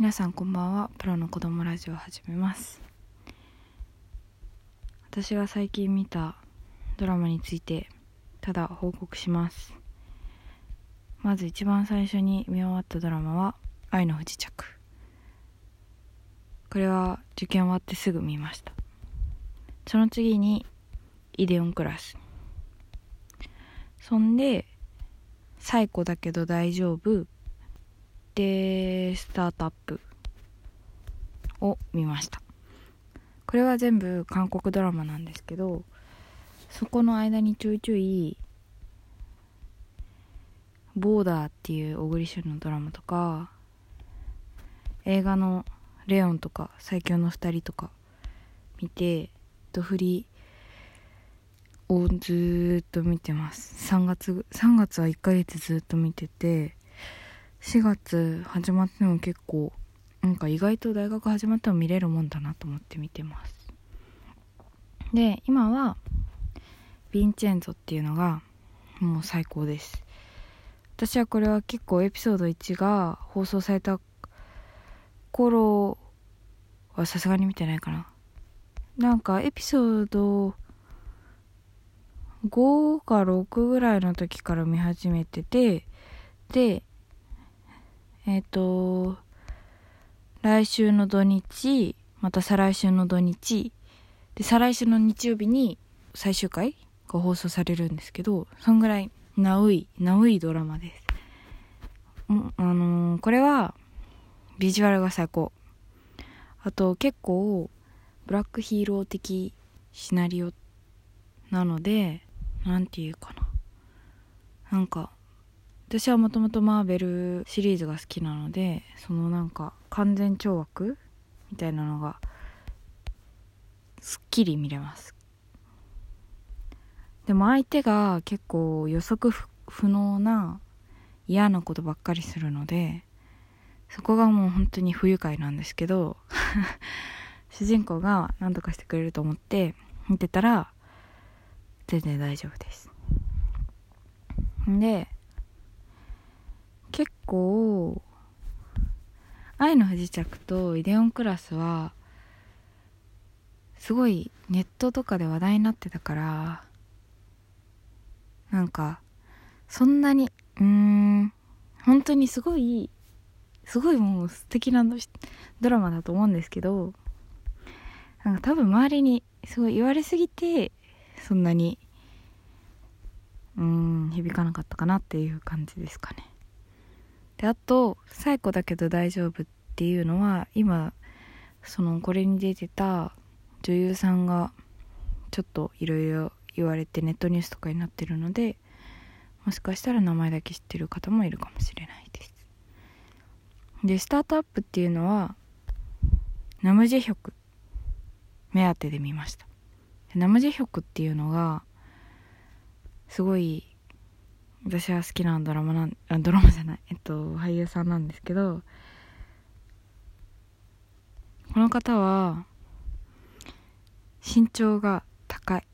皆さんこんばんは。プロの子供ラジオを始めます。私が最近見たドラマについてただ報告します。まず一番最初に見終わったドラマは「愛の不時着」これは受験終わってすぐ見ました。その次に「イデオンクラス」そんで「最古だけど大丈夫」でスタートアップを見ました。これは全部韓国ドラマなんですけどそこの間にちょいちょいボーダーっていう小栗旬のドラマとか映画のレオンとか最強の2人とか見てドフリをずっと見てます。3月3月は1ヶ月ずっと見てて4月始まっても結構なんか意外と大学始まっても見れるもんだなと思って見てます。で今はヴィンチェンゾっていうのがもう最高です。私はこれは結構エピソード1が放送された頃はさすがに見てないかな。なんかエピソード5か6ぐらいの時から見始めててでえっ、ー、と来週の土日また再来週の土日。で再来週の日曜日に最終回が放送されるんですけどそんぐらいナウイナウイドラマです。あのー、これはビジュアルが最高。あと結構ブラックヒーロー的シナリオなので何て言うかな。なんか私はもともとマーベルシリーズが好きなのでそのなんか完全懲悪みたいなのがすっきり見れます。でも相手が結構予測不能な嫌なことばっかりするのでそこがもう本当に不愉快なんですけど 主人公が何とかしてくれると思って見てたら全然大丈夫です。で結構愛の不時着とイデオンクラスはすごいネットとかで話題になってたからなんかそんなにうーん本当にすごいすごいもう素敵なドラマだと思うんですけどなんか多分周りにすごい言われすぎてそんなにうん響かなかったかなっていう感じですかね。であと「最古だけど大丈夫」っていうのは今そのこれに出てた女優さんがちょっといろいろ言われてネットニュースとかになってるのでもしかしたら名前だけ知ってる方もいるかもしれないです。でスタートアップっていうのはナムジェヒョク目当てで見ました。ナムジェヒョクっていうのがすごい私は好きなドラマなんあドラマじゃない。えっと俳優さんなんですけどこの方は身長が高い。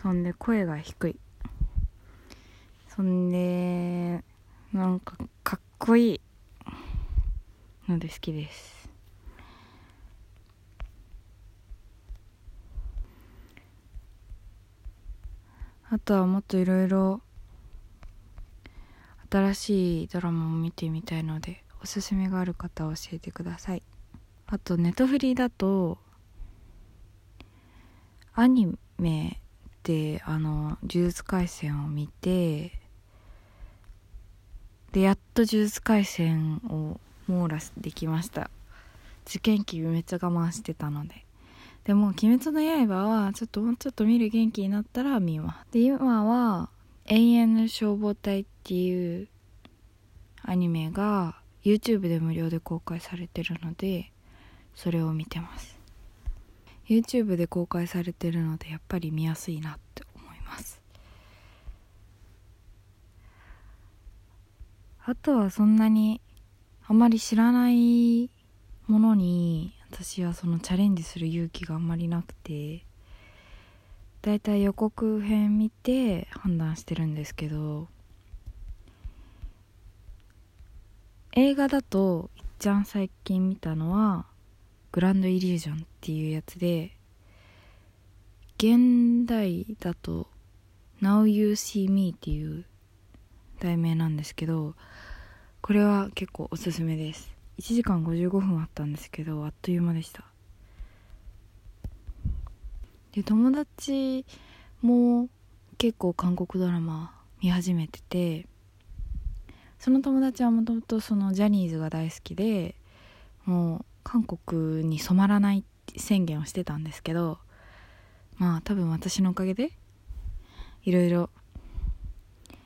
そんで声が低い。そんでなんかかっこいいので好きです。あとはもっといろいろ新しいドラマを見てみたいのでおすすめがある方教えてください。あとネットフリだとアニメであの「呪術廻戦」を見てでやっと「呪術廻戦」を網羅できました。受験期めっちゃ我慢してたので。でも「鬼滅の刃」はちょっともうちょっと見る元気になったら見ますで今は「永遠の消防隊」っていうアニメが YouTube で無料で公開されてるのでそれを見てます。YouTube で公開されてるのでやっぱり見やすいなって思います。あとはそんなにあまり知らないものに私はそのチャレンジする勇気があんまりなくてだいたい予告編見て判断してるんですけど映画だといっちゃん最近見たのは「グランドイリュージョン」っていうやつで現代だと「Now You See Me」っていう題名なんですけどこれは結構おすすめです。1時間55分あったんですけどあっという間でした。で友達も結構韓国ドラマ見始めててその友達はもともとそのジャニーズが大好きでもう韓国に染まらない宣言をしてたんですけどまあ多分私のおかげでいろいろ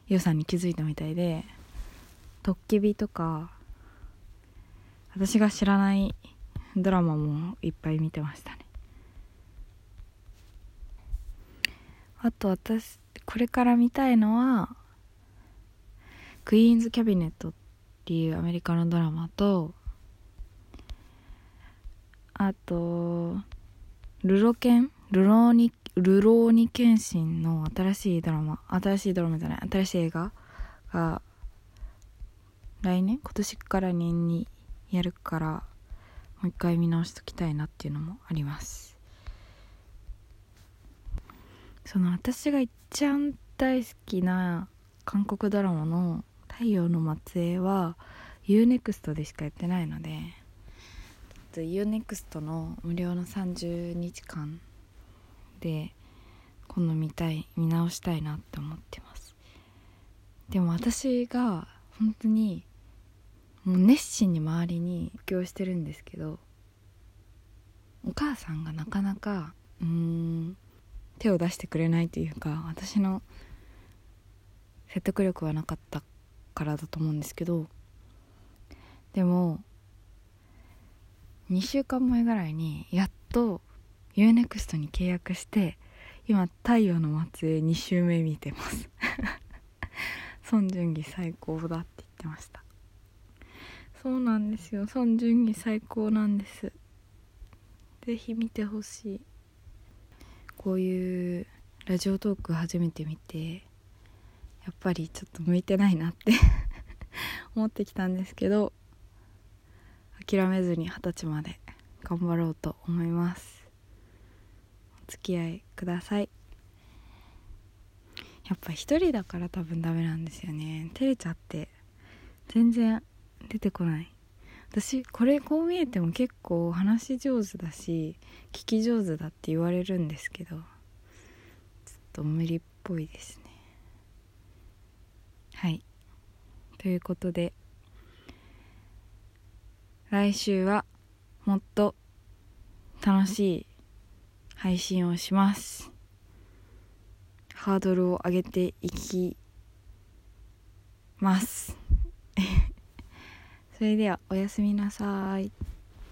良さに気づいたみたいでトッケビとか私が知らないドラマもいっぱい見てましたね。あと私これから見たいのはクイーンズ・キャビネットっていうアメリカのドラマとあとルロケンルローニルローニケンシンの新しいドラマ新しいドラマじゃない新しい映画が来年今年から年にやるからもう一回見直しときたいなっていうのもあります。その私が一番大好きな韓国ドラマの「太陽の末裔」は UNEXT でしかやってないので UNEXT の無料の30日間で今度見たい見直したいなって思ってます。でも私が本当にもう熱心に周りに布教してるんですけどお母さんがなかなかうーん手を出してくれないというか私の説得力はなかったからだと思うんですけどでも2週間前ぐらいにやっと UNEXT に契約して今「太陽の末裔」2週目見てます。孫淳義最高だって言ってました。そうなんですよ。孫淳義最高なんです。ぜひ見てほしい。こういうラジオトーク初めて見てやっぱりちょっと向いてないなって 思ってきたんですけど諦めずに二十歳まで頑張ろうと思います。お付き合いください。やっぱ一人だから多分ダメなんですよね。照れちゃって全然出てこない。私これこう見えても結構話上手だし聞き上手だって言われるんですけどちょっと無理っぽいですね。はい。ということで来週はもっと楽しい配信をします。ハードルを上げていきます。それではおやすみなさい。